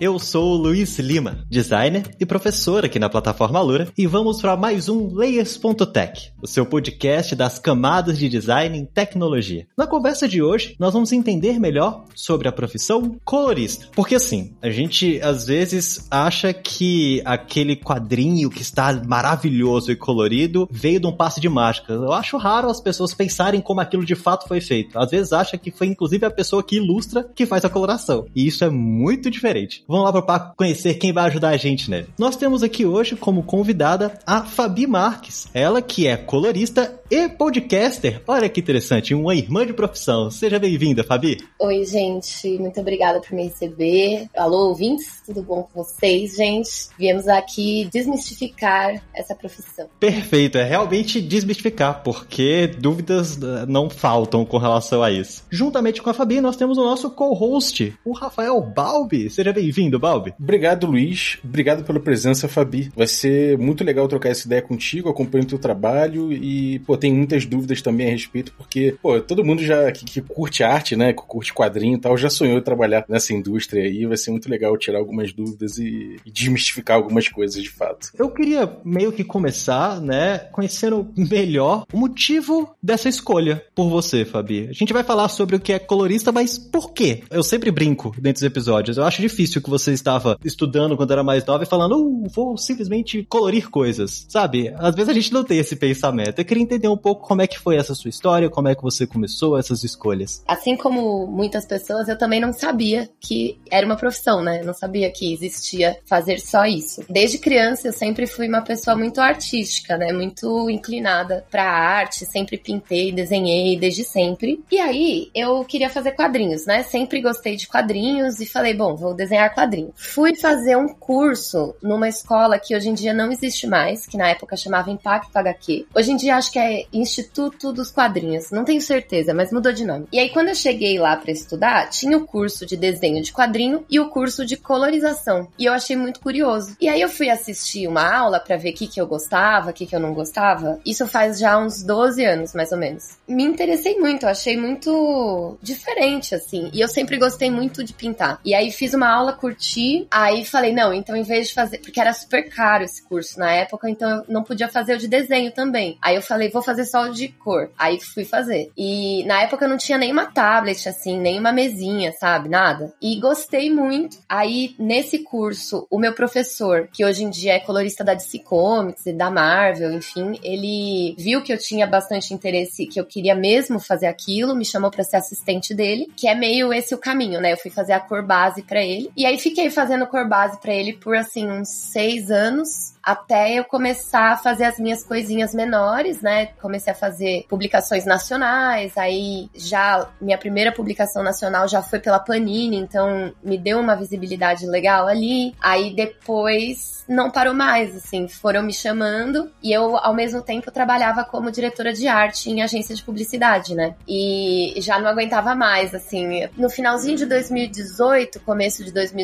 Eu sou o Luiz Lima, designer e professor aqui na plataforma Alura, e vamos para mais um Layers.tech, o seu podcast das camadas de design em tecnologia. Na conversa de hoje, nós vamos entender melhor sobre a profissão colorista. Porque assim, a gente às vezes acha que aquele quadrinho que está maravilhoso e colorido veio de um passe de mágica. Eu acho raro as pessoas pensarem como aquilo de fato foi feito. Às vezes acha que foi inclusive a pessoa que ilustra que faz a coloração. E isso é muito diferente. Vamos lá para conhecer quem vai ajudar a gente nele. Nós temos aqui hoje como convidada a Fabi Marques, ela que é colorista e podcaster. Olha que interessante, uma irmã de profissão. Seja bem-vinda, Fabi. Oi, gente, muito obrigada por me receber. Alô, ouvintes, tudo bom com vocês, gente? Viemos aqui desmistificar essa profissão. Perfeito, é realmente desmistificar, porque dúvidas eh, não faltam com relação a isso. Juntamente com a Fabi, nós temos o nosso co-host, o Rafael Balbi. Seja bem-vindo bem-vindo, Balbi. Obrigado, Luiz. Obrigado pela presença, Fabi. Vai ser muito legal trocar essa ideia contigo, acompanho o teu trabalho e, pô, tem muitas dúvidas também a respeito, porque, pô, todo mundo já que, que curte arte, né, que curte quadrinho e tal, já sonhou em trabalhar nessa indústria aí. Vai ser muito legal tirar algumas dúvidas e, e desmistificar algumas coisas de fato. Eu queria meio que começar, né, conhecendo melhor o motivo dessa escolha por você, Fabi. A gente vai falar sobre o que é colorista, mas por quê? Eu sempre brinco dentro dos episódios. Eu acho difícil que você estava estudando quando era mais nova e falando, uh, vou simplesmente colorir coisas, sabe? Às vezes a gente não tem esse pensamento. Eu queria entender um pouco como é que foi essa sua história, como é que você começou essas escolhas. Assim como muitas pessoas, eu também não sabia que era uma profissão, né? Não sabia que existia fazer só isso. Desde criança eu sempre fui uma pessoa muito artística, né? Muito inclinada para arte, sempre pintei, desenhei desde sempre. E aí eu queria fazer quadrinhos, né? Sempre gostei de quadrinhos e falei, bom, vou desenhar quadrinho. Fui fazer um curso numa escola que hoje em dia não existe mais, que na época chamava Impacto HQ. Hoje em dia acho que é Instituto dos Quadrinhos, não tenho certeza, mas mudou de nome. E aí quando eu cheguei lá para estudar, tinha o curso de desenho de quadrinho e o curso de colorização. E eu achei muito curioso. E aí eu fui assistir uma aula para ver o que que eu gostava, o que que eu não gostava. Isso faz já uns 12 anos, mais ou menos. Me interessei muito, achei muito diferente assim. E eu sempre gostei muito de pintar. E aí fiz uma aula curti. Aí falei, não, então em vez de fazer. Porque era super caro esse curso na época, então eu não podia fazer o de desenho também. Aí eu falei, vou fazer só o de cor. Aí fui fazer. E na época eu não tinha nenhuma tablet, assim, nenhuma mesinha, sabe? Nada. E gostei muito. Aí nesse curso, o meu professor, que hoje em dia é colorista da DC Comics e da Marvel, enfim, ele viu que eu tinha bastante interesse, que eu queria mesmo fazer aquilo, me chamou para ser assistente dele, que é meio esse o caminho, né? Eu fui fazer a cor base para ele. E aí fiquei fazendo cor base para ele por assim uns seis anos até eu começar a fazer as minhas coisinhas menores, né? Comecei a fazer publicações nacionais, aí já minha primeira publicação nacional já foi pela Panini, então me deu uma visibilidade legal ali. Aí depois não parou mais, assim, foram me chamando e eu ao mesmo tempo trabalhava como diretora de arte em agência de publicidade, né? E já não aguentava mais, assim. No finalzinho de 2018, começo de 2019,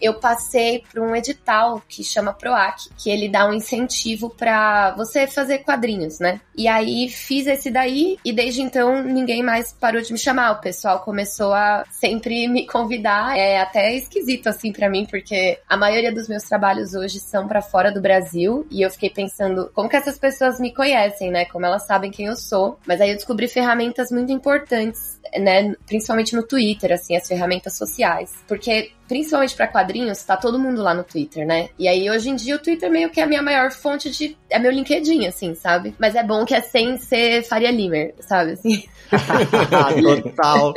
eu passei por um edital que chama PROAC, que ele dá um incentivo para você fazer quadrinhos, né? E aí fiz esse daí e desde então ninguém mais parou de me chamar. O pessoal começou a sempre me convidar. É até esquisito assim para mim, porque a maioria dos meus trabalhos hoje são para fora do Brasil e eu fiquei pensando como que essas pessoas me conhecem, né? Como elas sabem quem eu sou. Mas aí eu descobri ferramentas muito importantes, né? Principalmente no Twitter, assim, as ferramentas sociais. Porque principalmente para quadrinhos, tá todo mundo lá no Twitter, né? E aí hoje em dia o Twitter meio que é a minha maior fonte de. É meu LinkedIn, assim, sabe? Mas é bom que é sem ser Faria Limer, sabe? Assim. Total.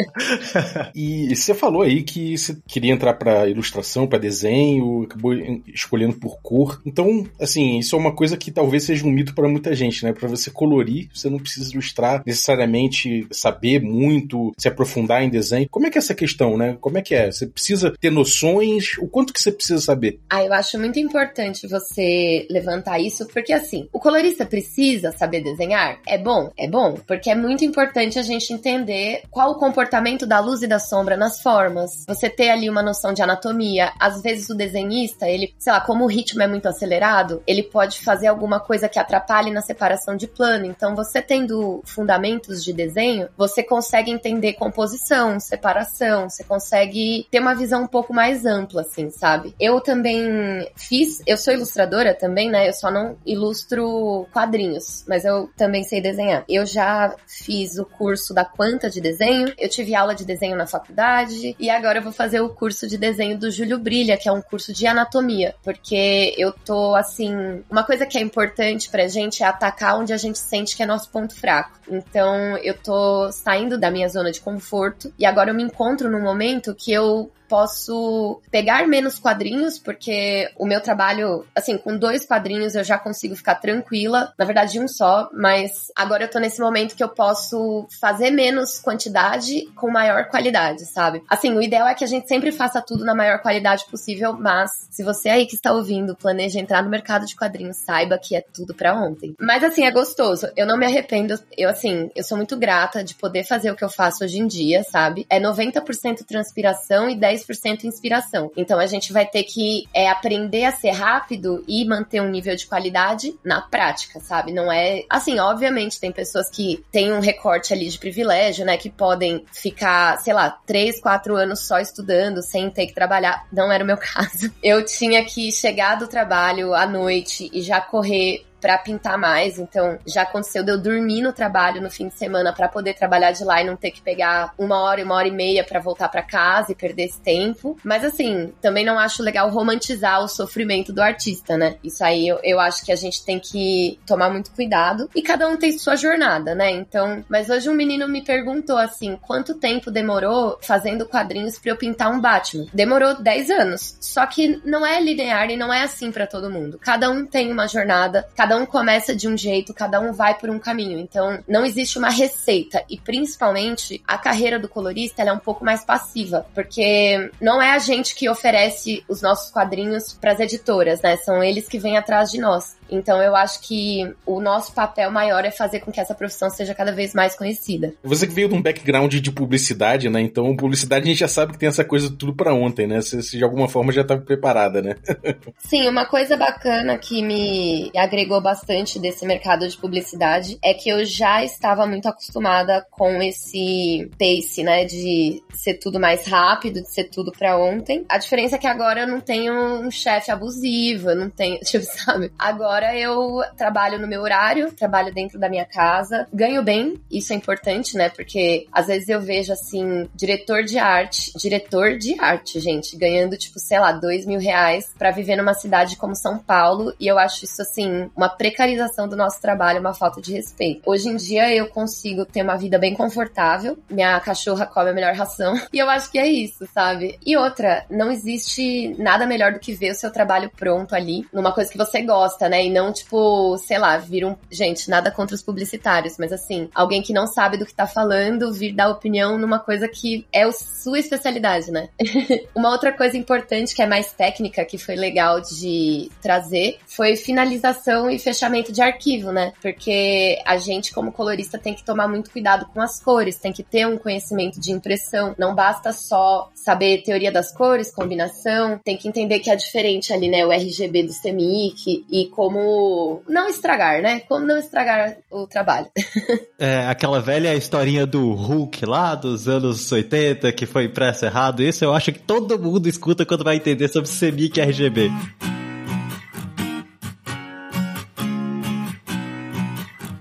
e você falou aí que você queria entrar para ilustração, para desenho, acabou escolhendo por cor. Então, assim, isso é uma coisa que talvez seja um mito para muita gente, né? Para você colorir, você não precisa ilustrar necessariamente saber muito, se aprofundar em desenho. Como é que é essa questão, né? Como é que é? Você precisa ter noções? O quanto que você precisa saber? Ah, eu acho muito importante você levantar isso, porque assim, o colorista precisa saber desenhar? É bom? É bom, porque é muito importante a gente entender qual o comportamento da luz e da sombra nas formas. Você ter ali uma noção de anatomia. Às vezes o desenhista, ele, sei lá, como o ritmo é muito acelerado, ele pode fazer alguma coisa que atrapalhe na separação de plano. Então, você tendo fundamentos de desenho, você consegue entender composição, separação, você consegue ter uma visão um pouco mais ampla, assim, sabe? Eu também fiz, eu sou ilustradora também, né? Eu só não ilustro quadrinhos, mas eu também sei desenhar. Eu já fiz o curso da Quanta de desenho, eu tive aula de desenho na faculdade e agora eu vou fazer o curso de desenho do Júlio Brilha, que é um curso de anatomia, porque eu tô assim, uma coisa que é importante pra gente é atacar onde a gente sente que é nosso ponto fraco. Então, eu tô saindo da minha zona de conforto e agora eu me encontro num momento que eu posso pegar menos quadrinhos, porque o meu trabalho, assim, com dois quadrinhos eu já consigo ficar tranquila. Na verdade, um só, mas agora eu tô nesse momento que eu posso fazer menos quantidade com maior qualidade, sabe? Assim, o ideal é que a gente sempre faça tudo na maior qualidade possível, mas se você aí que está ouvindo planeja entrar no mercado de quadrinhos, saiba que é tudo para ontem. Mas assim, é gostoso. Eu não me arrependo. Eu assim, eu sou muito grata de poder fazer o que eu faço hoje em dia, sabe? É 90% transpiração e 10 10% inspiração. Então a gente vai ter que é, aprender a ser rápido e manter um nível de qualidade na prática, sabe? Não é. Assim, obviamente, tem pessoas que têm um recorte ali de privilégio, né? Que podem ficar, sei lá, 3, 4 anos só estudando sem ter que trabalhar. Não era o meu caso. Eu tinha que chegar do trabalho à noite e já correr para pintar mais. Então, já aconteceu de eu dormir no trabalho no fim de semana para poder trabalhar de lá e não ter que pegar uma hora, uma hora e meia para voltar para casa e perder esse tempo. Mas assim, também não acho legal romantizar o sofrimento do artista, né? Isso aí eu, eu acho que a gente tem que tomar muito cuidado. E cada um tem sua jornada, né? Então, mas hoje um menino me perguntou assim: quanto tempo demorou fazendo quadrinhos para eu pintar um Batman? Demorou 10 anos. Só que não é linear e não é assim para todo mundo. Cada um tem uma jornada, cada cada um começa de um jeito, cada um vai por um caminho. Então, não existe uma receita. E principalmente, a carreira do colorista é um pouco mais passiva, porque não é a gente que oferece os nossos quadrinhos para as editoras, né? São eles que vêm atrás de nós. Então eu acho que o nosso papel maior é fazer com que essa profissão seja cada vez mais conhecida. Você que veio de um background de publicidade, né? Então publicidade a gente já sabe que tem essa coisa tudo para ontem, né? Você, de alguma forma já estava preparada, né? Sim, uma coisa bacana que me agregou bastante desse mercado de publicidade é que eu já estava muito acostumada com esse pace, né? De ser tudo mais rápido, de ser tudo para ontem. A diferença é que agora eu não tenho um chefe abusivo, eu não tenho, tipo, sabe? Agora agora eu trabalho no meu horário, trabalho dentro da minha casa, ganho bem, isso é importante, né? Porque às vezes eu vejo assim, diretor de arte, diretor de arte, gente, ganhando tipo, sei lá, dois mil reais pra viver numa cidade como São Paulo, e eu acho isso assim, uma precarização do nosso trabalho, uma falta de respeito. Hoje em dia eu consigo ter uma vida bem confortável, minha cachorra come a melhor ração, e eu acho que é isso, sabe? E outra, não existe nada melhor do que ver o seu trabalho pronto ali, numa coisa que você gosta, né? Não, tipo, sei lá, vir um. Gente, nada contra os publicitários, mas assim, alguém que não sabe do que tá falando vir dar opinião numa coisa que é a sua especialidade, né? Uma outra coisa importante que é mais técnica, que foi legal de trazer, foi finalização e fechamento de arquivo, né? Porque a gente, como colorista, tem que tomar muito cuidado com as cores, tem que ter um conhecimento de impressão. Não basta só saber teoria das cores, combinação, tem que entender que é diferente ali, né? O RGB do CMYK e como como não estragar, né? Como não estragar o trabalho. é, aquela velha historinha do Hulk lá dos anos 80 que foi impresso errado. Isso eu acho que todo mundo escuta quando vai entender sobre CMYK RGB.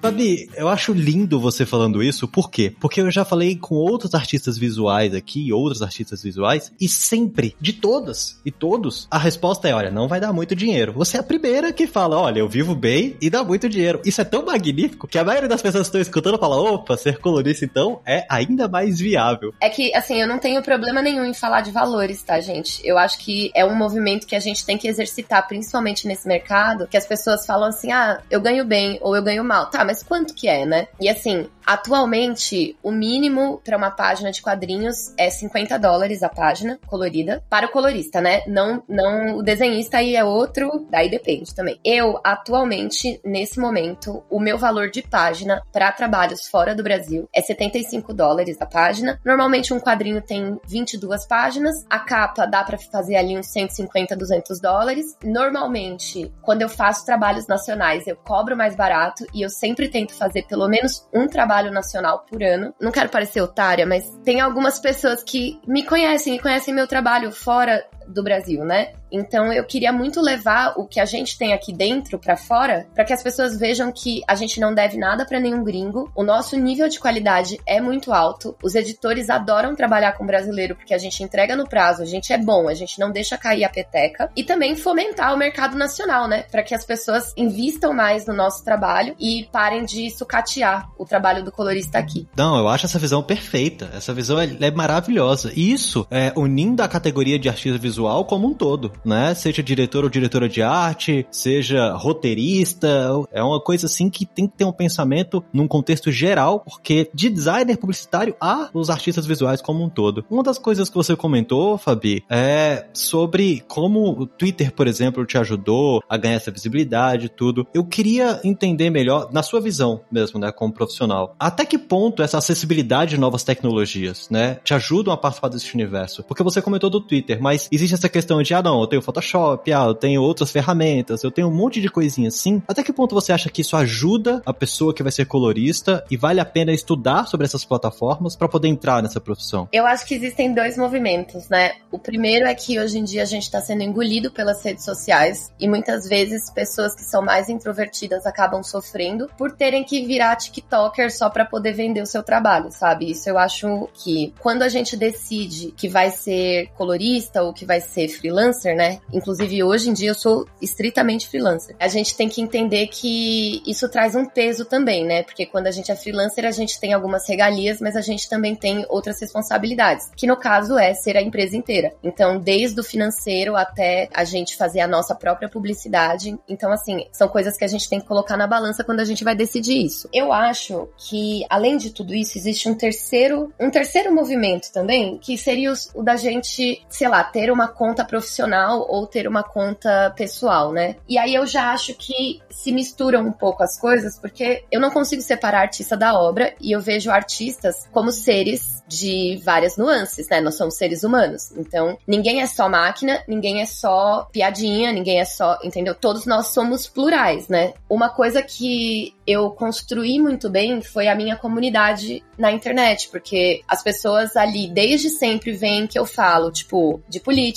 Fabi, eu acho lindo você falando isso, por quê? Porque eu já falei com outros artistas visuais aqui, outros artistas visuais, e sempre, de todas e todos, a resposta é: olha, não vai dar muito dinheiro. Você é a primeira que fala: olha, eu vivo bem e dá muito dinheiro. Isso é tão magnífico que a maioria das pessoas que estão escutando fala: opa, ser colorista então é ainda mais viável. É que, assim, eu não tenho problema nenhum em falar de valores, tá, gente? Eu acho que é um movimento que a gente tem que exercitar, principalmente nesse mercado, que as pessoas falam assim: ah, eu ganho bem ou eu ganho mal. Tá, mas mas quanto que é, né? E assim, Atualmente, o mínimo para uma página de quadrinhos é 50 dólares a página colorida para o colorista, né? Não, não o desenhista aí é outro, daí depende também. Eu atualmente nesse momento, o meu valor de página para trabalhos fora do Brasil é 75 dólares a página. Normalmente um quadrinho tem 22 páginas, a capa dá para fazer ali uns 150, 200 dólares. Normalmente, quando eu faço trabalhos nacionais, eu cobro mais barato e eu sempre tento fazer pelo menos um trabalho nacional por ano. Não quero parecer otária, mas tem algumas pessoas que me conhecem e conhecem meu trabalho fora do Brasil, né? Então eu queria muito levar o que a gente tem aqui dentro para fora, para que as pessoas vejam que a gente não deve nada para nenhum gringo. O nosso nível de qualidade é muito alto. Os editores adoram trabalhar com brasileiro porque a gente entrega no prazo, a gente é bom, a gente não deixa cair a peteca e também fomentar o mercado nacional, né? Para que as pessoas invistam mais no nosso trabalho e parem de sucatear o trabalho do colorista aqui. Não, eu acho essa visão perfeita. Essa visão é, é maravilhosa. E isso é unindo a categoria de artista visual como um todo né? Seja diretor ou diretora de arte, seja roteirista, é uma coisa assim que tem que ter um pensamento num contexto geral, porque de designer publicitário a os artistas visuais como um todo. Uma das coisas que você comentou, Fabi, é sobre como o Twitter, por exemplo, te ajudou a ganhar essa visibilidade e tudo. Eu queria entender melhor, na sua visão mesmo, né, como profissional, até que ponto essa acessibilidade de novas tecnologias, né, te ajudam a participar desse universo? Porque você comentou do Twitter, mas existe essa questão de, ah, não, tenho Photoshop, ah, eu tenho outras ferramentas, eu tenho um monte de coisinhas assim. Até que ponto você acha que isso ajuda a pessoa que vai ser colorista e vale a pena estudar sobre essas plataformas para poder entrar nessa profissão? Eu acho que existem dois movimentos, né? O primeiro é que hoje em dia a gente está sendo engolido pelas redes sociais e muitas vezes pessoas que são mais introvertidas acabam sofrendo por terem que virar TikToker só para poder vender o seu trabalho, sabe? Isso eu acho que quando a gente decide que vai ser colorista ou que vai ser freelancer, né? Inclusive, hoje em dia eu sou estritamente freelancer. A gente tem que entender que isso traz um peso também, né? Porque quando a gente é freelancer, a gente tem algumas regalias, mas a gente também tem outras responsabilidades, que no caso é ser a empresa inteira. Então, desde o financeiro até a gente fazer a nossa própria publicidade. Então, assim, são coisas que a gente tem que colocar na balança quando a gente vai decidir isso. Eu acho que, além de tudo isso, existe um terceiro, um terceiro movimento também, que seria o da gente, sei lá, ter uma conta profissional ou ter uma conta pessoal, né? E aí eu já acho que se misturam um pouco as coisas, porque eu não consigo separar artista da obra e eu vejo artistas como seres de várias nuances, né? Nós somos seres humanos. Então, ninguém é só máquina, ninguém é só piadinha, ninguém é só, entendeu? Todos nós somos plurais, né? Uma coisa que eu construí muito bem foi a minha comunidade na internet, porque as pessoas ali desde sempre veem que eu falo, tipo, de política,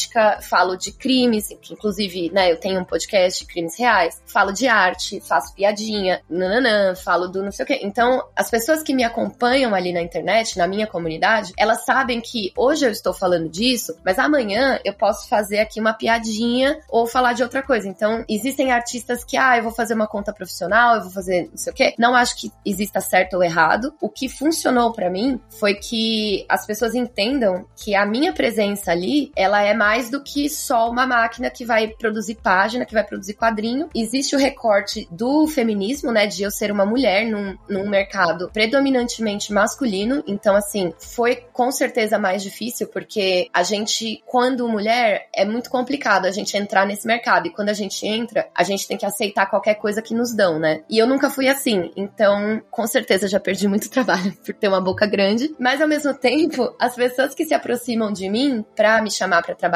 falo de crimes, que inclusive, né, eu tenho um podcast de crimes reais, falo de arte, faço piadinha, nananã, falo do não sei o quê. Então, as pessoas que me acompanham ali na internet, na minha comunidade, elas sabem que hoje eu estou falando disso, mas amanhã eu posso fazer aqui uma piadinha ou falar de outra coisa. Então, existem artistas que, ah, eu vou fazer uma conta profissional, eu vou fazer não sei o quê. Não acho que exista certo ou errado. O que funcionou para mim foi que as pessoas entendam que a minha presença ali, ela é mais do que só uma máquina que vai produzir página, que vai produzir quadrinho. Existe o recorte do feminismo, né, de eu ser uma mulher num, num mercado predominantemente masculino. Então, assim, foi com certeza mais difícil, porque a gente, quando mulher, é muito complicado a gente entrar nesse mercado. E quando a gente entra, a gente tem que aceitar qualquer coisa que nos dão, né? E eu nunca fui assim. Então, com certeza já perdi muito trabalho por ter uma boca grande. Mas ao mesmo tempo, as pessoas que se aproximam de mim para me chamar para trabalhar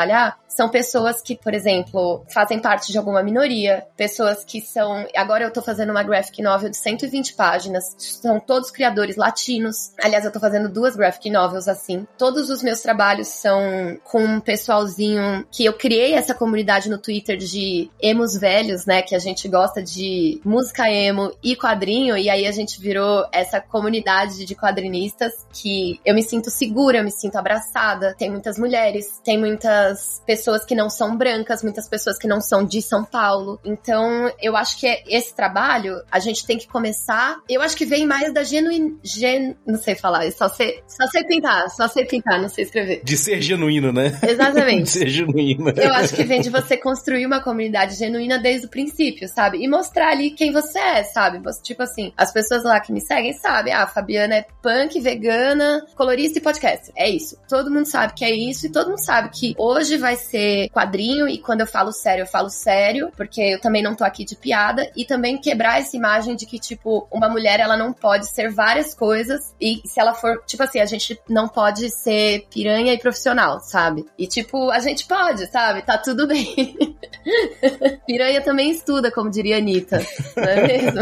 são pessoas que, por exemplo, fazem parte de alguma minoria, pessoas que são. Agora eu tô fazendo uma graphic novel de 120 páginas, são todos criadores latinos. Aliás, eu tô fazendo duas graphic novels assim. Todos os meus trabalhos são com um pessoalzinho que eu criei essa comunidade no Twitter de emos velhos, né? Que a gente gosta de música emo e quadrinho, e aí a gente virou essa comunidade de quadrinistas que eu me sinto segura, eu me sinto abraçada. Tem muitas mulheres, tem muita muitas pessoas que não são brancas, muitas pessoas que não são de São Paulo. Então, eu acho que esse trabalho a gente tem que começar. Eu acho que vem mais da genuína. Gen... Não sei falar, só sei, só sei pintar, só sei pintar, não sei escrever. De ser genuíno, né? Exatamente. de ser genuíno. Eu acho que vem de você construir uma comunidade genuína desde o princípio, sabe? E mostrar ali quem você é, sabe? Tipo assim, as pessoas lá que me seguem sabem, ah, a Fabiana é punk, vegana, colorista e podcast. É isso. Todo mundo sabe que é isso e todo mundo sabe que hoje vai ser quadrinho e quando eu falo sério, eu falo sério, porque eu também não tô aqui de piada e também quebrar essa imagem de que, tipo, uma mulher ela não pode ser várias coisas e se ela for, tipo assim, a gente não pode ser piranha e profissional, sabe? E tipo, a gente pode, sabe? Tá tudo bem. piranha também estuda, como diria a Anitta, não é mesmo?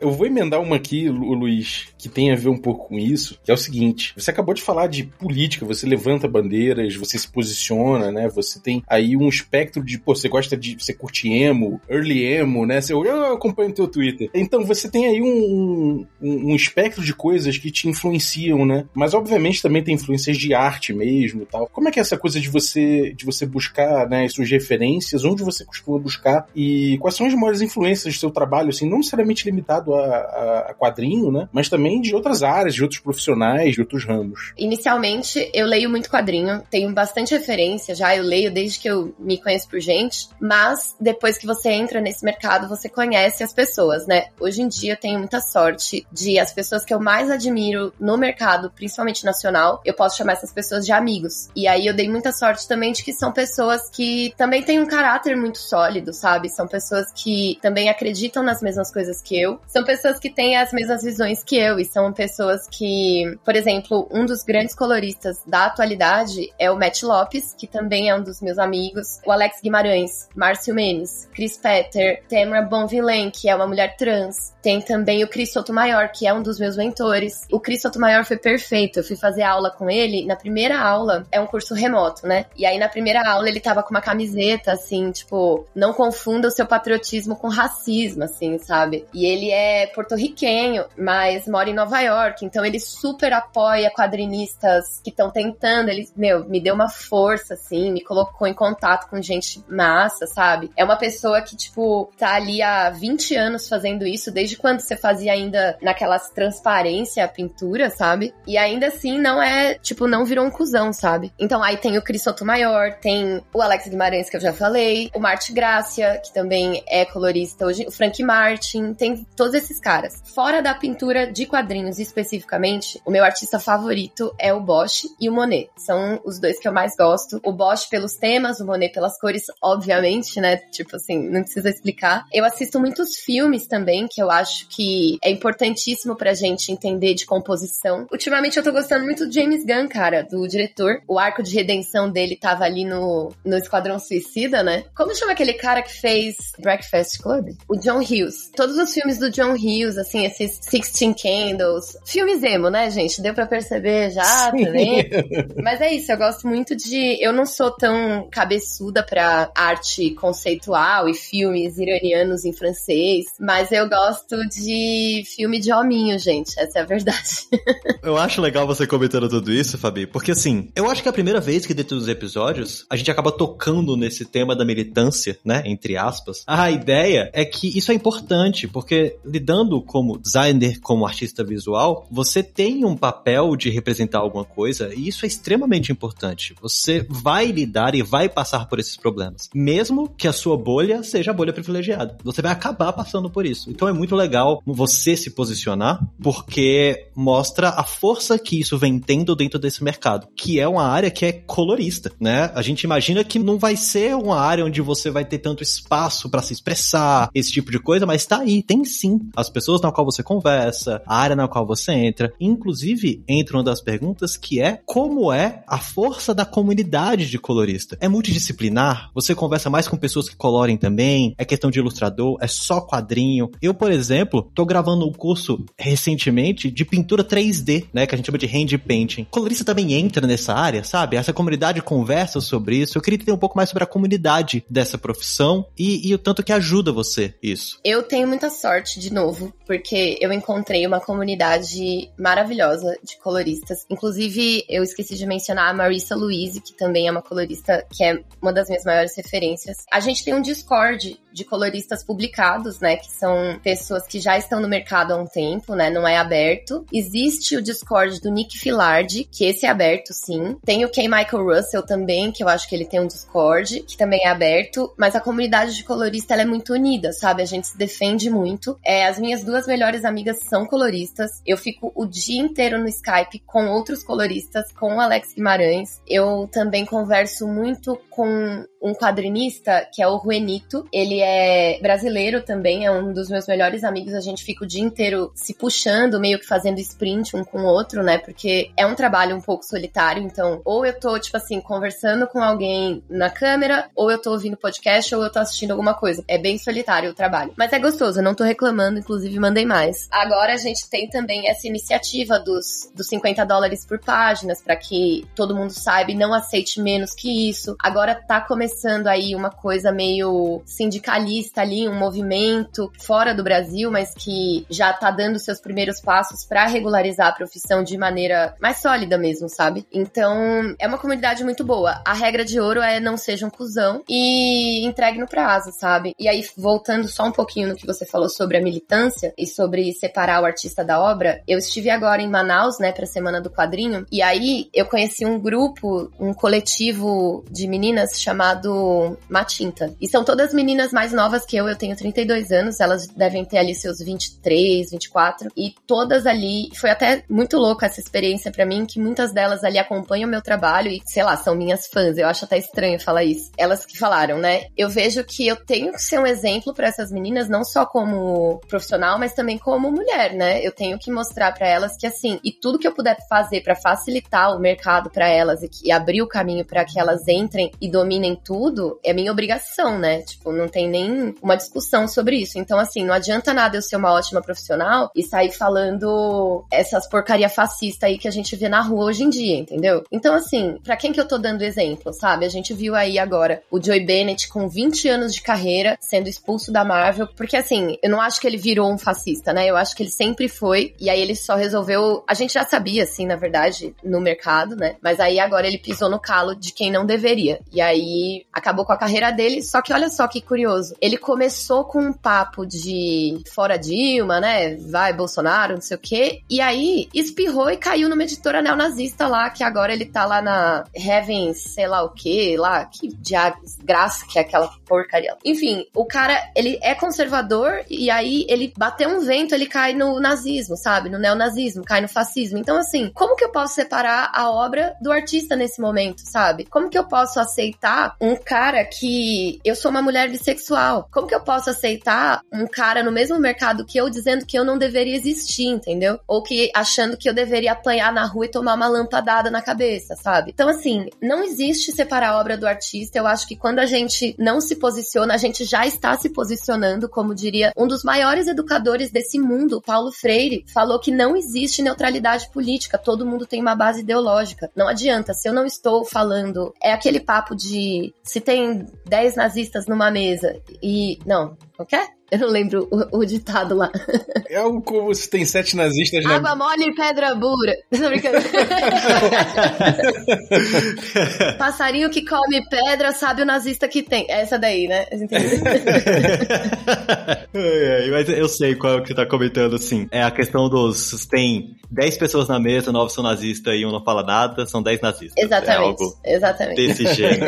eu vou emendar uma aqui, Luiz, que tem a ver um pouco com isso, que é o seguinte: você acabou de falar de política, você levanta bandeiras, você se posiciona, né? Você tem aí um espectro de, pô, você gosta de, você curte emo, early emo, né? Você, eu acompanho o teu Twitter. Então você tem aí um, um, um espectro de coisas que te influenciam, né? Mas obviamente também tem influências de arte mesmo, tal. Como é que é essa coisa de você de você buscar, né, suas referências, onde você costuma buscar e quais são as maiores influências do seu trabalho, assim, não necessariamente limitado a, a, a quadrinho, né? Mas também de outras áreas, de outros profissionais, de outros ramos. Inicialmente, eu leio muito quadrinho, tenho bastante referência já, eu leio desde que eu me conheço por gente, mas depois que você entra nesse mercado, você conhece as pessoas, né? Hoje em dia eu tenho muita sorte de as pessoas que eu mais admiro no mercado, principalmente nacional, eu posso chamar essas pessoas de amigos. E aí eu dei muita sorte também de que são pessoas que também têm um caráter muito sólido, sabe? São pessoas que também acreditam nas mesmas coisas que eu. São pessoas que têm as mesmas visões que eu e são pessoas que, por exemplo, um dos grandes coloristas da atualidade é o Matt Lopes, que também é um dos meus amigos, o Alex Guimarães, Márcio Menes, Chris Petter, Tamara Bonvillain, que é uma mulher trans, tem também o Cris Sotomayor, que é um dos meus mentores. O Cris Sotomayor foi perfeito. Eu fui fazer aula com ele. Na primeira aula, é um curso remoto, né? E aí, na primeira aula, ele tava com uma camiseta, assim, tipo, não confunda o seu patriotismo com racismo, assim, sabe? E ele é porto-riquenho, mas mora em Nova York. Então, ele super apoia quadrinistas que estão tentando. Ele, meu, me deu uma força, assim, me colocou em contato com gente massa, sabe? É uma pessoa que, tipo, tá ali há 20 anos fazendo isso, desde quando você fazia ainda naquelas transparência a pintura, sabe? E ainda assim não é, tipo, não virou um cuzão, sabe? Então aí tem o Cris Sotomayor, tem o Alex Guimarães, que eu já falei, o Marte Grácia, que também é colorista hoje, o Frank Martin, tem todos esses caras. Fora da pintura de quadrinhos especificamente, o meu artista favorito é o Bosch e o Monet. São os dois que eu mais gosto. O Bosch pelos temas, o Monet pelas cores, obviamente, né? Tipo assim, não precisa explicar. Eu assisto muitos filmes também, que eu acho que é importantíssimo pra gente entender de composição. Ultimamente eu tô gostando muito do James Gunn, cara, do diretor. O arco de redenção dele tava ali no, no Esquadrão Suicida, né? Como chama aquele cara que fez Breakfast Club? O John Hughes. Todos os filmes do John Hughes, assim, esses Sixteen Candles. Filmes emo, né, gente? Deu pra perceber já Sim. também. Mas é isso, eu gosto muito de. Eu não sou tão cabeçuda pra arte conceitual e filmes iranianos em francês, mas eu gosto gosto de filme de hominho, gente. Essa é a verdade. eu acho legal você comentando tudo isso, Fabi, porque assim, eu acho que é a primeira vez que dentro dos episódios a gente acaba tocando nesse tema da militância, né? Entre aspas. A ideia é que isso é importante, porque lidando como designer, como artista visual, você tem um papel de representar alguma coisa e isso é extremamente importante. Você vai lidar e vai passar por esses problemas. Mesmo que a sua bolha seja a bolha privilegiada. Você vai acabar passando por isso. Então é muito legal você se posicionar, porque mostra a força que isso vem tendo dentro desse mercado, que é uma área que é colorista, né? A gente imagina que não vai ser uma área onde você vai ter tanto espaço para se expressar, esse tipo de coisa, mas tá aí, tem sim. As pessoas na qual você conversa, a área na qual você entra. Inclusive, entra uma das perguntas que é como é a força da comunidade de colorista. É multidisciplinar? Você conversa mais com pessoas que colorem também? É questão de ilustrador? É só quadrinho? Eu, por exemplo, tô gravando um curso recentemente de pintura 3D, né? Que a gente chama de hand painting. Colorista também entra nessa área, sabe? Essa comunidade conversa sobre isso. Eu queria entender um pouco mais sobre a comunidade dessa profissão e, e o tanto que ajuda você isso. Eu tenho muita sorte, de novo, porque eu encontrei uma comunidade maravilhosa de coloristas. Inclusive, eu esqueci de mencionar a Marissa Louise, que também é uma colorista que é uma das minhas maiores referências. A gente tem um Discord de coloristas publicados, né? Que são pessoas que já estão no mercado há um tempo, né? Não é aberto. Existe o Discord do Nick Filardi, que esse é aberto, sim. Tem o K. Michael Russell também, que eu acho que ele tem um Discord, que também é aberto. Mas a comunidade de colorista, ela é muito unida, sabe? A gente se defende muito. É, as minhas duas melhores amigas são coloristas. Eu fico o dia inteiro no Skype com outros coloristas, com o Alex Guimarães. Eu também converso muito com um quadrinista que é o Ruenito. Ele é brasileiro também, é um dos meus melhores amigos. A gente fica o dia inteiro se puxando, meio que fazendo sprint um com o outro, né? Porque é um trabalho um pouco solitário. Então, ou eu tô, tipo assim, conversando com alguém na câmera, ou eu tô ouvindo podcast, ou eu tô assistindo alguma coisa. É bem solitário o trabalho. Mas é gostoso, eu não tô reclamando, inclusive mandei mais. Agora a gente tem também essa iniciativa dos, dos 50 dólares por páginas, para que todo mundo saiba e não aceite menos que isso. Agora tá começando aí uma coisa meio sindicalista ali, um movimento fora do Brasil, mas que já tá dando seus primeiros passos para regularizar a profissão de maneira mais sólida mesmo, sabe? Então, é uma comunidade muito boa. A regra de ouro é não seja um cuzão e entregue no prazo, sabe? E aí, voltando só um pouquinho no que você falou sobre a militância e sobre separar o artista da obra, eu estive agora em Manaus, né, pra Semana do Quadrinho, e aí eu conheci um grupo, um coletivo de meninas chamado Matinta. E são todas meninas mais novas que eu, eu tenho 32 anos, elas devem ter ali seus 23, 24, e todas ali, foi até muito louca essa experiência para mim, que muitas delas ali acompanham o meu trabalho e, sei lá, são minhas fãs, eu acho até estranho falar isso. Elas que falaram, né? Eu vejo que eu tenho que ser um exemplo para essas meninas, não só como profissional, mas também como mulher, né? Eu tenho que mostrar para elas que assim, e tudo que eu puder fazer para facilitar o mercado para elas e, que, e abrir o caminho para que elas entrem e dominem tudo, é minha obrigação, né? Tipo, não tem nem uma discussão sobre isso. Então, assim, não adianta nada eu ser uma ótima profissional e sair falando essas porcaria fascista aí que a gente vê na rua hoje em dia, entendeu? Então, assim, para quem que eu tô dando exemplo, sabe? A gente viu aí agora o Joey Bennett com 20 anos de carreira sendo expulso da Marvel, porque assim, eu não acho que ele virou um fascista, né? Eu acho que ele sempre foi, e aí ele só resolveu. A gente já sabia, assim, na verdade, no mercado, né? Mas aí agora ele pisou no calo de quem não deveria. E aí acabou com a carreira dele. Só que olha só que curioso. Ele começou com um papo de fora Dilma, né? Vai Bolsonaro, não sei o quê. E aí espirrou e caiu numa editora neonazista lá, que agora ele tá lá na Heaven, sei lá o quê, lá. Que graça que é aquela porcaria. Enfim, o cara, ele é conservador e aí ele bateu um vento, ele cai no nazismo, sabe? No neonazismo, cai no fascismo. Então, assim, como que eu posso separar a obra do artista nesse momento, sabe? Como que eu posso aceitar um cara que eu sou uma mulher bissexual? Como que eu posso aceitar um cara no mesmo mercado que eu dizendo que eu não deveria existir, entendeu? Ou que achando que eu deveria apanhar na rua e tomar uma lampadada na cabeça, sabe? Então, assim, não existe separar a obra do artista. Eu acho que quando a gente não se posiciona, a gente já está se posicionando, como diria um dos maiores educadores desse mundo, Paulo Freire, falou que não existe neutralidade política, todo mundo tem uma base ideológica. Não adianta, se eu não estou falando, é aquele papo de se tem 10 nazistas numa mesa e. Não, o quê? Eu não lembro o, o, ditado lá. É algo como se tem sete nazistas na... Água mole e pedra bura. Tô brincando. Passarinho que come pedra sabe o nazista que tem. É essa daí, né? é, mas eu sei qual é o que tá comentando, sim. É a questão dos... Tem 10 pessoas na mesa, 9 são nazistas e um não fala nada, são 10 nazistas. Exatamente. É algo Exatamente. desse jeito.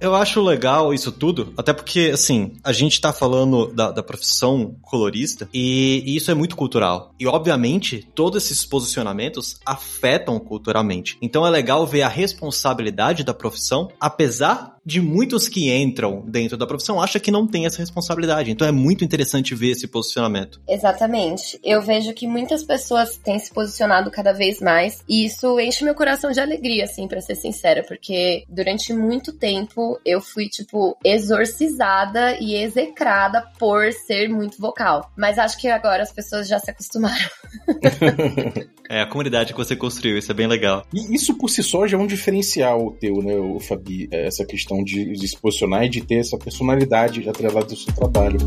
eu acho legal isso tudo, até porque, assim, a gente tá falando da, da profissão colorista e, e isso é muito cultural. E, obviamente, todos esses posicionamentos afetam culturalmente. Então é legal ver a responsabilidade da profissão, apesar de muitos que entram dentro da profissão acham que não tem essa responsabilidade. Então é muito interessante ver esse posicionamento. Exatamente. Eu vejo que muitas pessoas têm se posicionado cada vez mais e isso enche meu coração de alegria, assim, para ser sincera, porque durante muito tempo eu fui, tipo, exorcizada e execrada por ser muito vocal. Mas acho que agora as pessoas já se acostumaram. é, a comunidade que você construiu, isso é bem legal. E isso por si só já é um diferencial teu, né, o Fabi? Essa questão questão de, se posicionar e de ter essa personalidade atrelada do seu trabalho.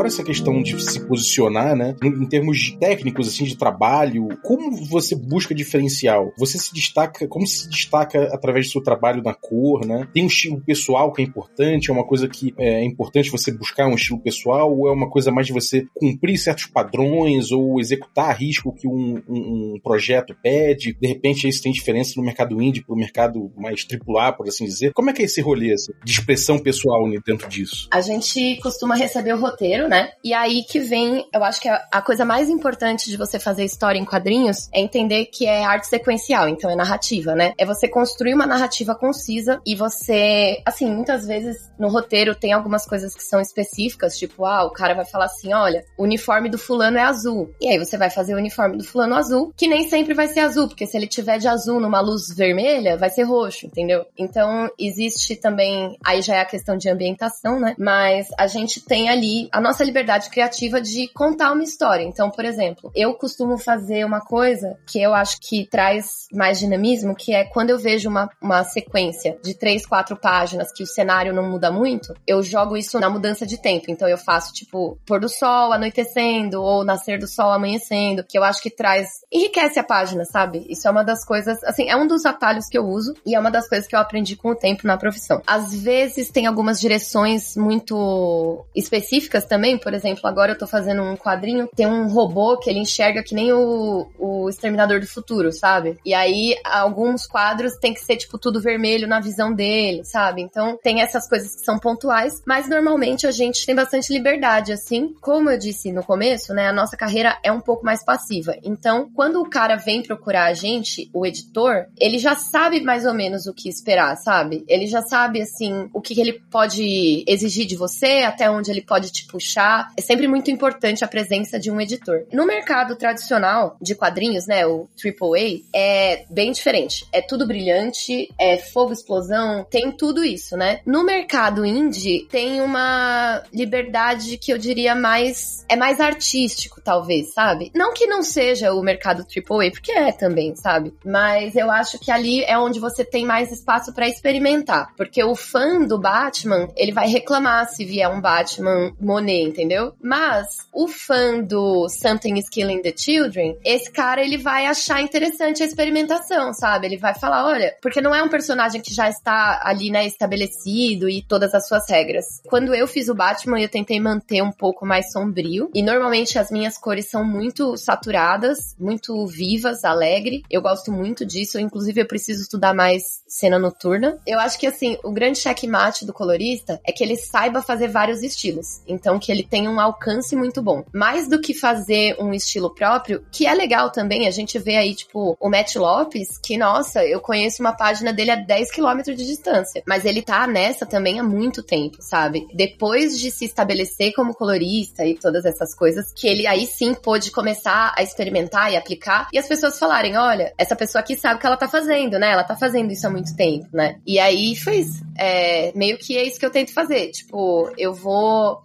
Fora essa questão de se posicionar, né? Em termos técnicos, assim, de trabalho, como você busca diferencial? Você se destaca, como se destaca através do seu trabalho na cor, né? Tem um estilo pessoal que é importante, é uma coisa que é importante você buscar um estilo pessoal, ou é uma coisa mais de você cumprir certos padrões, ou executar a risco que um, um, um projeto pede? De repente, isso tem diferença no mercado indie para o mercado mais tripular, por assim dizer. Como é que é esse rolê assim, de expressão pessoal dentro disso? A gente costuma receber o roteiro, né? E aí que vem, eu acho que a, a coisa mais importante de você fazer história em quadrinhos é entender que é arte sequencial, então é narrativa, né? É você construir uma narrativa concisa e você, assim, muitas vezes no roteiro tem algumas coisas que são específicas, tipo, ah, o cara vai falar assim, olha, o uniforme do fulano é azul. E aí você vai fazer o uniforme do fulano azul, que nem sempre vai ser azul, porque se ele tiver de azul numa luz vermelha, vai ser roxo, entendeu? Então, existe também, aí já é a questão de ambientação, né? Mas a gente tem ali a nossa liberdade criativa de contar uma história. Então, por exemplo, eu costumo fazer uma coisa que eu acho que traz mais dinamismo, que é quando eu vejo uma, uma sequência de três, quatro páginas que o cenário não muda muito, eu jogo isso na mudança de tempo. Então eu faço, tipo, pôr do sol, anoitecendo, ou nascer do sol, amanhecendo, que eu acho que traz, enriquece a página, sabe? Isso é uma das coisas, assim, é um dos atalhos que eu uso e é uma das coisas que eu aprendi com o tempo na profissão. Às vezes tem algumas direções muito específicas também, por exemplo, agora eu tô fazendo um quadrinho, tem um robô que ele enxerga que nem o, o Exterminador do Futuro, sabe? E aí alguns quadros tem que ser, tipo, tudo vermelho na visão dele, sabe? Então tem essas coisas que são pontuais, mas normalmente a gente tem bastante liberdade, assim. Como eu disse no começo, né, a nossa carreira é um pouco mais passiva. Então, quando o cara vem procurar a gente, o editor, ele já sabe mais ou menos o que esperar, sabe? Ele já sabe, assim, o que ele pode exigir de você, até onde ele pode te puxar. É sempre muito importante a presença de um editor. No mercado tradicional de quadrinhos, né, o AAA, é bem diferente. É tudo brilhante, é fogo, explosão, tem tudo isso, né? No mercado indie, tem uma liberdade que eu diria mais. é mais artístico, talvez, sabe? Não que não seja o mercado AAA, porque é também, sabe? Mas eu acho que ali é onde você tem mais espaço para experimentar. Porque o fã do Batman, ele vai reclamar se vier um Batman Monet, entendeu? Mas o fã do Something is Killing the Children, esse cara ele vai achar interessante a experimentação, sabe? Ele vai falar, olha, porque não é um personagem que já está ali, né, estabelecido e todas as suas regras. Quando eu fiz o Batman, eu tentei manter um pouco mais sombrio e normalmente as minhas cores são muito saturadas, muito vivas, alegre. Eu gosto muito disso, inclusive eu preciso estudar mais cena noturna. Eu acho que assim, o grande checkmate do colorista é que ele saiba fazer vários estilos, então que ele tenha um alcance muito bom. Mais do que fazer um estilo próprio, que é legal também, a gente vê aí tipo o Matt Lopes, que nossa, eu conheço uma página dele a 10 quilômetros de distância, mas ele tá nessa também há muito tempo, sabe? Depois de se estabelecer como colorista e todas essas coisas, que ele aí sim pôde começar a experimentar e aplicar, e as pessoas falarem, olha, essa pessoa aqui sabe o que ela tá fazendo, né? Ela tá fazendo isso há muito tempo, né? E aí foi isso. É, meio que é isso que eu tento fazer. Tipo, eu vou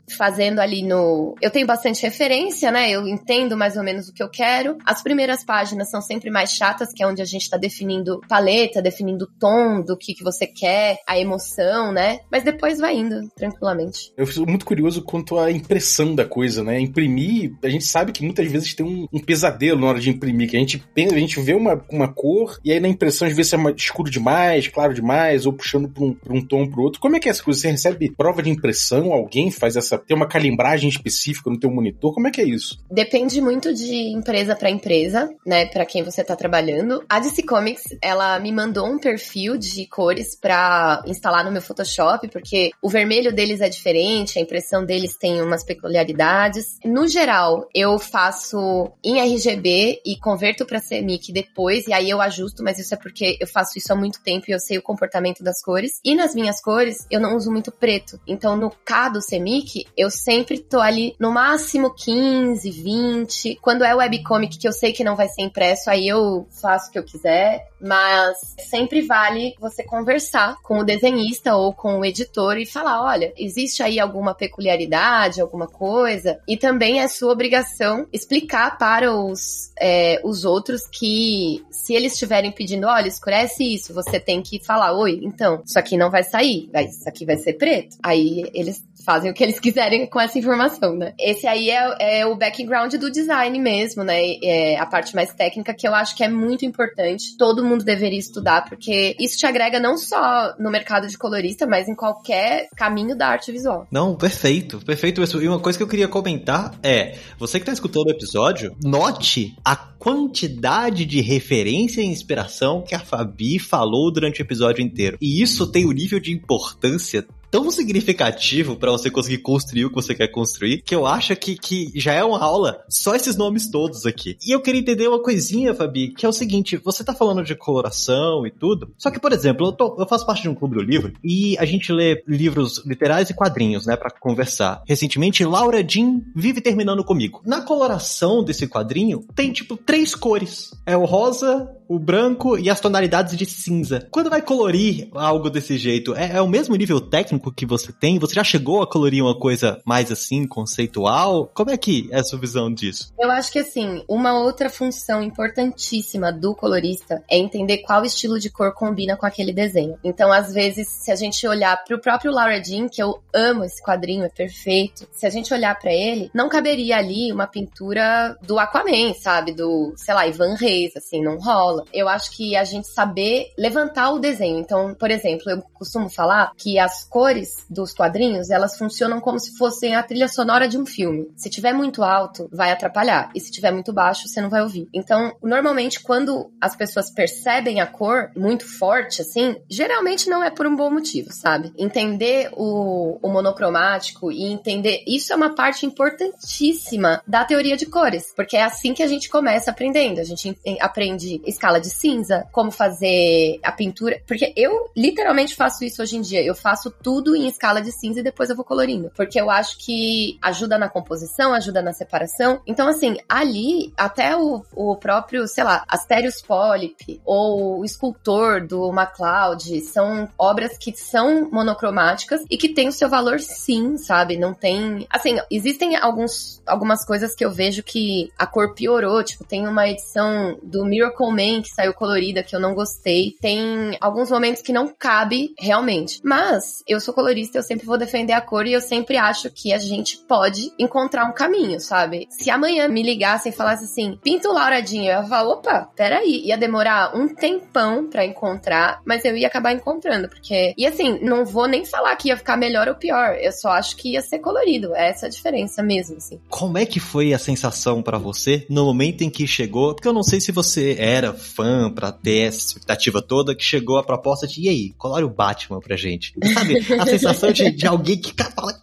ali no. Eu tenho bastante referência, né? Eu entendo mais ou menos o que eu quero. As primeiras páginas são sempre mais chatas, que é onde a gente tá definindo paleta, definindo o tom do que, que você quer, a emoção, né? Mas depois vai indo tranquilamente. Eu fico muito curioso quanto à impressão da coisa, né? Imprimir, a gente sabe que muitas vezes tem um, um pesadelo na hora de imprimir, que a gente pensa, a gente vê uma, uma cor e aí na impressão às vezes é escuro demais, claro demais, ou puxando pra um, pra um tom pro outro. Como é que é essa coisa? Você recebe prova de impressão? Alguém faz essa. tem uma calimbragem específica no teu monitor? Como é que é isso? Depende muito de empresa para empresa, né? Para quem você tá trabalhando. A DC Comics, ela me mandou um perfil de cores para instalar no meu Photoshop, porque o vermelho deles é diferente, a impressão deles tem umas peculiaridades. No geral, eu faço em RGB e converto para CMYK depois, e aí eu ajusto, mas isso é porque eu faço isso há muito tempo e eu sei o comportamento das cores. E nas minhas cores, eu não uso muito preto. Então, no K do CMYK, eu sempre tô ali no máximo 15, 20. Quando é webcomic que eu sei que não vai ser impresso, aí eu faço o que eu quiser. Mas sempre vale você conversar com o desenhista ou com o editor e falar: olha, existe aí alguma peculiaridade, alguma coisa, e também é sua obrigação explicar para os, é, os outros que se eles estiverem pedindo, olha, escurece isso, você tem que falar, oi, então, isso aqui não vai sair, isso aqui vai ser preto. Aí eles fazem o que eles quiserem com essa informação, né? Esse aí é, é o background do design mesmo, né? É a parte mais técnica que eu acho que é muito importante. Todo mundo deveria estudar, porque isso te agrega não só no mercado de colorista, mas em qualquer caminho da arte visual. Não, perfeito, perfeito isso. E uma coisa que eu queria comentar é, você que tá escutando o episódio, note a quantidade de referência e inspiração que a Fabi falou durante o episódio inteiro. E isso tem um nível de importância tão significativo para você conseguir construir o que você quer construir, que eu acho que, que já é uma aula só esses nomes todos aqui. E eu queria entender uma coisinha, Fabi, que é o seguinte, você tá falando de coloração e tudo, só que, por exemplo, eu, tô, eu faço parte de um clube do livro e a gente lê livros literais e quadrinhos, né, para conversar. Recentemente, Laura Jean vive terminando comigo. Na coloração desse quadrinho, tem, tipo, três cores. É o rosa, o branco e as tonalidades de cinza. Quando vai colorir algo desse jeito, é, é, o mesmo nível técnico que você tem? Você já chegou a colorir uma coisa mais assim, conceitual? Como é que é a sua visão disso? Eu acho que assim, uma outra função importantíssima do colorista é entender qual estilo de cor combina com aquele desenho. Então, às vezes, se a gente olhar pro próprio Laura Jean, que eu amo esse quadrinho, é perfeito. Se a gente olhar para ele, não caberia ali uma pintura do Aquaman, sabe? Do, sei lá, Ivan Reis, assim, não rola Eu acho que a gente saber levantar o desenho. Então, por exemplo, eu costumo falar que as cores dos quadrinhos, elas funcionam como se fossem a trilha sonora de um filme. Se tiver muito alto, vai atrapalhar. E se tiver muito baixo, você não vai ouvir. Então, normalmente, quando as pessoas percebem a cor muito forte, assim, geralmente não é por um bom motivo, sabe? Entender o, o monocromático e entender. Isso é uma parte importantíssima da teoria de cores. Porque é assim que a gente começa aprendendo. A gente aprende escala de cinza, como fazer a pintura. Porque eu literalmente faço isso hoje em dia. Eu faço tudo em escala de cinza e depois eu vou colorindo. Porque eu acho que ajuda na composição, ajuda na separação. Então, assim, ali, até o, o próprio, sei lá, Asterios Polyp ou o Escultor do MacLeod são obras que são monocromáticas e que têm o seu valor sim, sabe? Não tem. Assim, existem alguns, algumas coisas que eu vejo que a cor piorou. Tipo, tem uma edição do Miracle Man que saiu colorida que eu não gostei. Tem alguns momentos que não cabe realmente. Mas eu sou colorista, eu sempre vou defender a cor e eu sempre acho que a gente pode encontrar um caminho, sabe? Se amanhã me ligassem e falassem assim, pinta o Lauradinho, eu ia falar, opa, peraí. Ia demorar um tempão para encontrar, mas eu ia acabar encontrando, porque. E assim, não vou nem falar que ia ficar melhor ou pior. Eu só acho que ia ser colorido. É essa a diferença mesmo, assim. Como é que foi a sensação para você no momento em que chegou? Porque eu não sei se você era fã pra ter essa expectativa toda, que chegou a proposta de, e aí, colore o Batman pra gente. Sabe? A sensação de, de alguém que fala,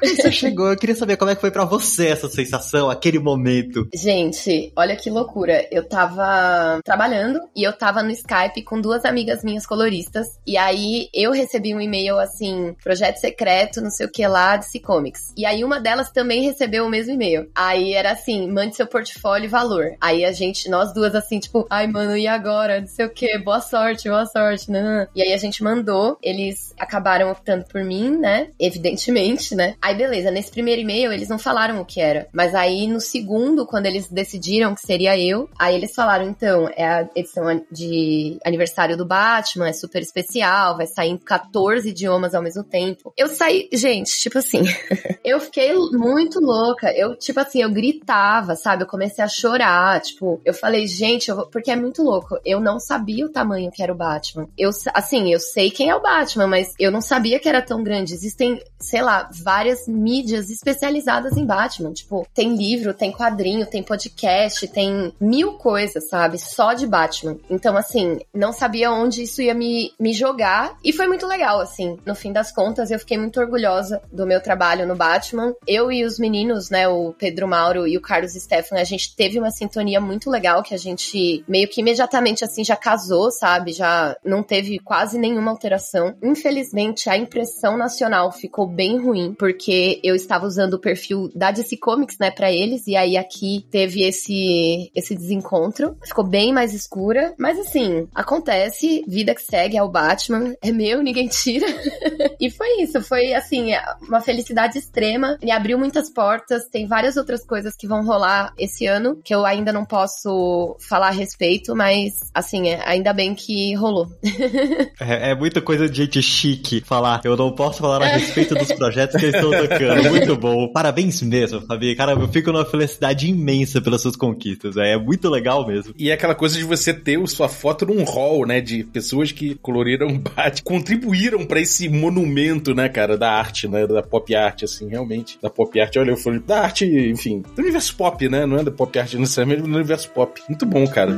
caraca, isso chegou. Eu queria saber como é que foi para você essa sensação, aquele momento. Gente, olha que loucura. Eu tava trabalhando e eu tava no Skype com duas amigas minhas coloristas. E aí eu recebi um e-mail assim, projeto secreto, não sei o que lá, DC Comics. E aí uma delas também recebeu o mesmo e-mail. Aí era assim, mande seu portfólio e valor. Aí a gente, nós duas assim, tipo, ai mano, e agora? Não sei o que, boa sorte, boa sorte. Não. E aí a gente mandou, eles acabaram optando por mim, né? Evidentemente, né? Aí beleza, nesse primeiro e-mail eles não falaram o que era. Mas aí no segundo, quando eles decidiram que seria eu, aí eles falaram, então, é a edição de aniversário do Batman, é super especial, vai sair em 14 idiomas ao mesmo tempo. Eu saí, gente, tipo assim, eu fiquei muito louca. Eu, tipo assim, eu gritava, sabe? Eu comecei a chorar, tipo, eu falei, gente, eu porque é muito louco. Eu não sabia o tamanho que era o Batman. Eu, assim, eu sei quem é o Batman, mas eu não sabia que era tão grande. Existem, sei lá, várias mídias especializadas em Batman. Tipo, tem livro, tem quadrinho, tem podcast, tem mil coisas, sabe? Só de Batman. Então, assim, não sabia onde isso ia me, me jogar. E foi muito legal, assim. No fim das contas, eu fiquei muito orgulhosa do meu trabalho no Batman. Eu e os meninos, né, o Pedro Mauro e o Carlos Stefan, a gente teve uma sintonia muito legal que a gente meio que imediatamente assim já casou, sabe? Já não teve quase nenhuma alteração. Infelizmente, a impressão nacional ficou bem ruim, porque porque eu estava usando o perfil da DC Comics, né, para eles, e aí aqui teve esse esse desencontro. Ficou bem mais escura, mas assim, acontece, vida que segue é o Batman, é meu, ninguém tira. e foi isso, foi assim, uma felicidade extrema, me abriu muitas portas, tem várias outras coisas que vão rolar esse ano que eu ainda não posso falar a respeito, mas assim, é, ainda bem que rolou. é, é, muita coisa de gente chique falar, eu não posso falar a respeito dos projetos que eu estou tocando. Muito bom. Parabéns mesmo, Fabi. Cara, eu fico numa felicidade imensa pelas suas conquistas. É, é muito legal mesmo. E é aquela coisa de você ter sua foto num hall, né? De pessoas que coloriram contribuíram para esse monumento, né, cara, da arte, né? Da pop art, assim, realmente. Da pop art. Olha, eu falei da arte, enfim, do universo pop, né? Não é da pop art necessariamente, do universo pop. Muito bom, cara.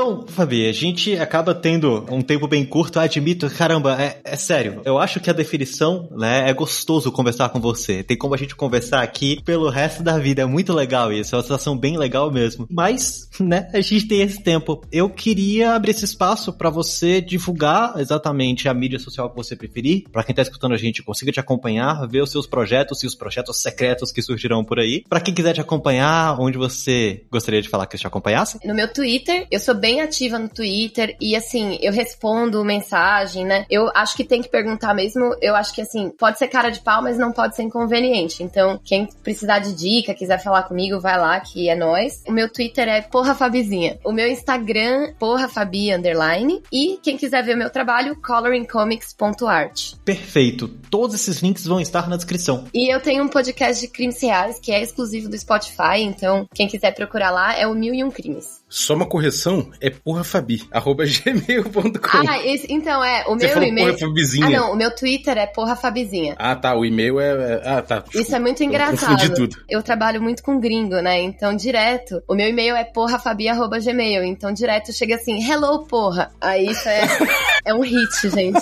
Então, Fabi, a gente acaba tendo um tempo bem curto, admito, caramba, é, é, sério, eu acho que a definição, né, é gostoso conversar com você. Tem como a gente conversar aqui pelo resto da vida, é muito legal isso, é uma situação bem legal mesmo. Mas, né, a gente tem esse tempo. Eu queria abrir esse espaço para você divulgar exatamente a mídia social que você preferir, para quem tá escutando a gente consiga te acompanhar, ver os seus projetos e os projetos secretos que surgirão por aí. Para quem quiser te acompanhar, onde você gostaria de falar que te acompanhasse? No meu Twitter, eu sou bem ativa no Twitter e assim, eu respondo mensagem, né? Eu acho que tem que perguntar mesmo. Eu acho que assim, pode ser cara de pau, mas não pode ser inconveniente. Então, quem precisar de dica, quiser falar comigo, vai lá que é nós. O meu Twitter é porra Fabizinha. O meu Instagram, porra Fabi underline. E quem quiser ver o meu trabalho, coloringcomics.art. Perfeito. Todos esses links vão estar na descrição. E eu tenho um podcast de crimes reais que é exclusivo do Spotify, então quem quiser procurar lá é o Mil e Um Crimes. Só uma correção, é porra Fabi, arroba gmail.com. Ah, esse, então é, o Você meu e-mail. Ah, não, o meu Twitter é porra Fabizinha. Ah, tá, o e-mail é. é ah, tá. Isso é muito engraçado. Eu, tudo. eu trabalho muito com gringo, né? Então, direto, o meu e-mail é porrafabi.gmail. Então, direto chega assim, hello, porra. Aí isso é, é um hit, gente.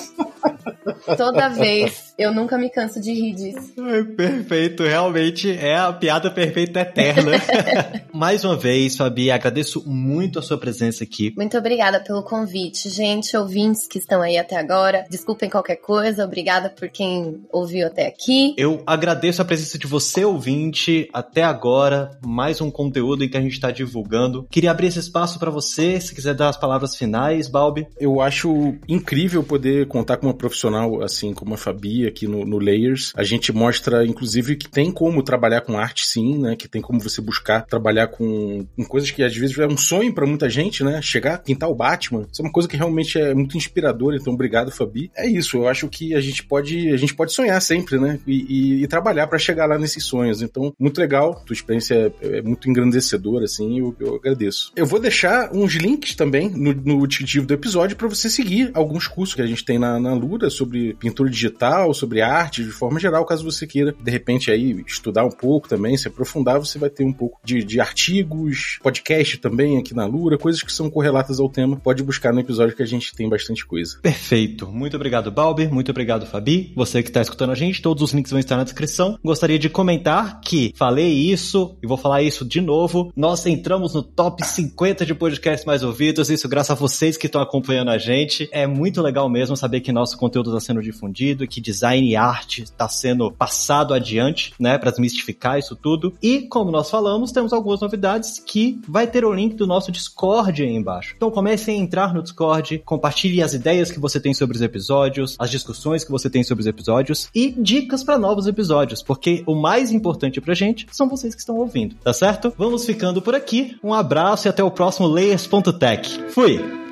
Toda vez. Eu nunca me canso de rir disso. Perfeito, realmente é a piada perfeita eterna. Mais uma vez, Fabi, agradeço muito a sua presença aqui. Muito obrigada pelo convite. Gente, ouvintes que estão aí até agora, desculpem qualquer coisa, obrigada por quem ouviu até aqui. Eu agradeço a presença de você, ouvinte, até agora. Mais um conteúdo em que a gente está divulgando. Queria abrir esse espaço para você, se quiser dar as palavras finais, Balbi. Eu acho incrível poder contar com uma profissional assim como a Fabi aqui no, no Layers. A gente mostra, inclusive, que tem como trabalhar com arte sim, né? Que tem como você buscar trabalhar com, com coisas que às vezes é um sonho para muita gente, né? Chegar, pintar o Batman. Isso é uma coisa que realmente é muito inspiradora. Então, obrigado, Fabi. É isso. Eu acho que a gente pode, a gente pode sonhar sempre, né? E, e, e trabalhar para chegar lá nesses sonhos. Então, muito legal. Tua experiência é, é muito engrandecedora, assim. Eu, eu, agradeço. Eu vou deixar uns links também no, no do episódio para você seguir alguns cursos que a gente tem na, na Lura sobre pintura digital, sobre arte de forma geral, caso você queira, de repente, aí estudar um pouco também, se aprofundar, você vai ter um pouco de, de artigos, podcast também aqui na Lura, coisas que são correlatas ao tema. Pode buscar no episódio que a gente tem bastante coisa. Perfeito. Muito obrigado, Balber. Muito obrigado, Fabi. Você que está escutando a gente, todos os links vão estar na descrição. Gostaria de comentar que falei isso e vou falar isso de novo. Nós entramos no top 50 de podcasts mais ouvidos, isso graças a vocês que estão acompanhando a gente. É muito legal mesmo saber que nosso conteúdo está sendo difundido, que design e arte está sendo passado adiante, né, para desmistificar isso tudo. E como nós falamos, temos algumas novidades que vai ter o link do nosso Discord aí embaixo. Então comecem a entrar no Discord, compartilhe as ideias que você tem sobre os episódios, as discussões que você tem sobre os episódios e dicas para novos episódios, porque o mais importante pra gente são vocês que estão ouvindo, tá certo? Vamos ficando por aqui. Um abraço e até o próximo Layers.tech. Fui!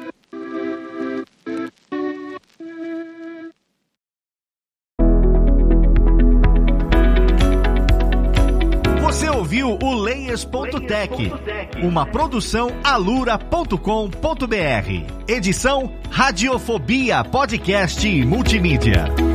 O Layers.tech, uma produção alura.com.br. Edição Radiofobia Podcast e Multimídia.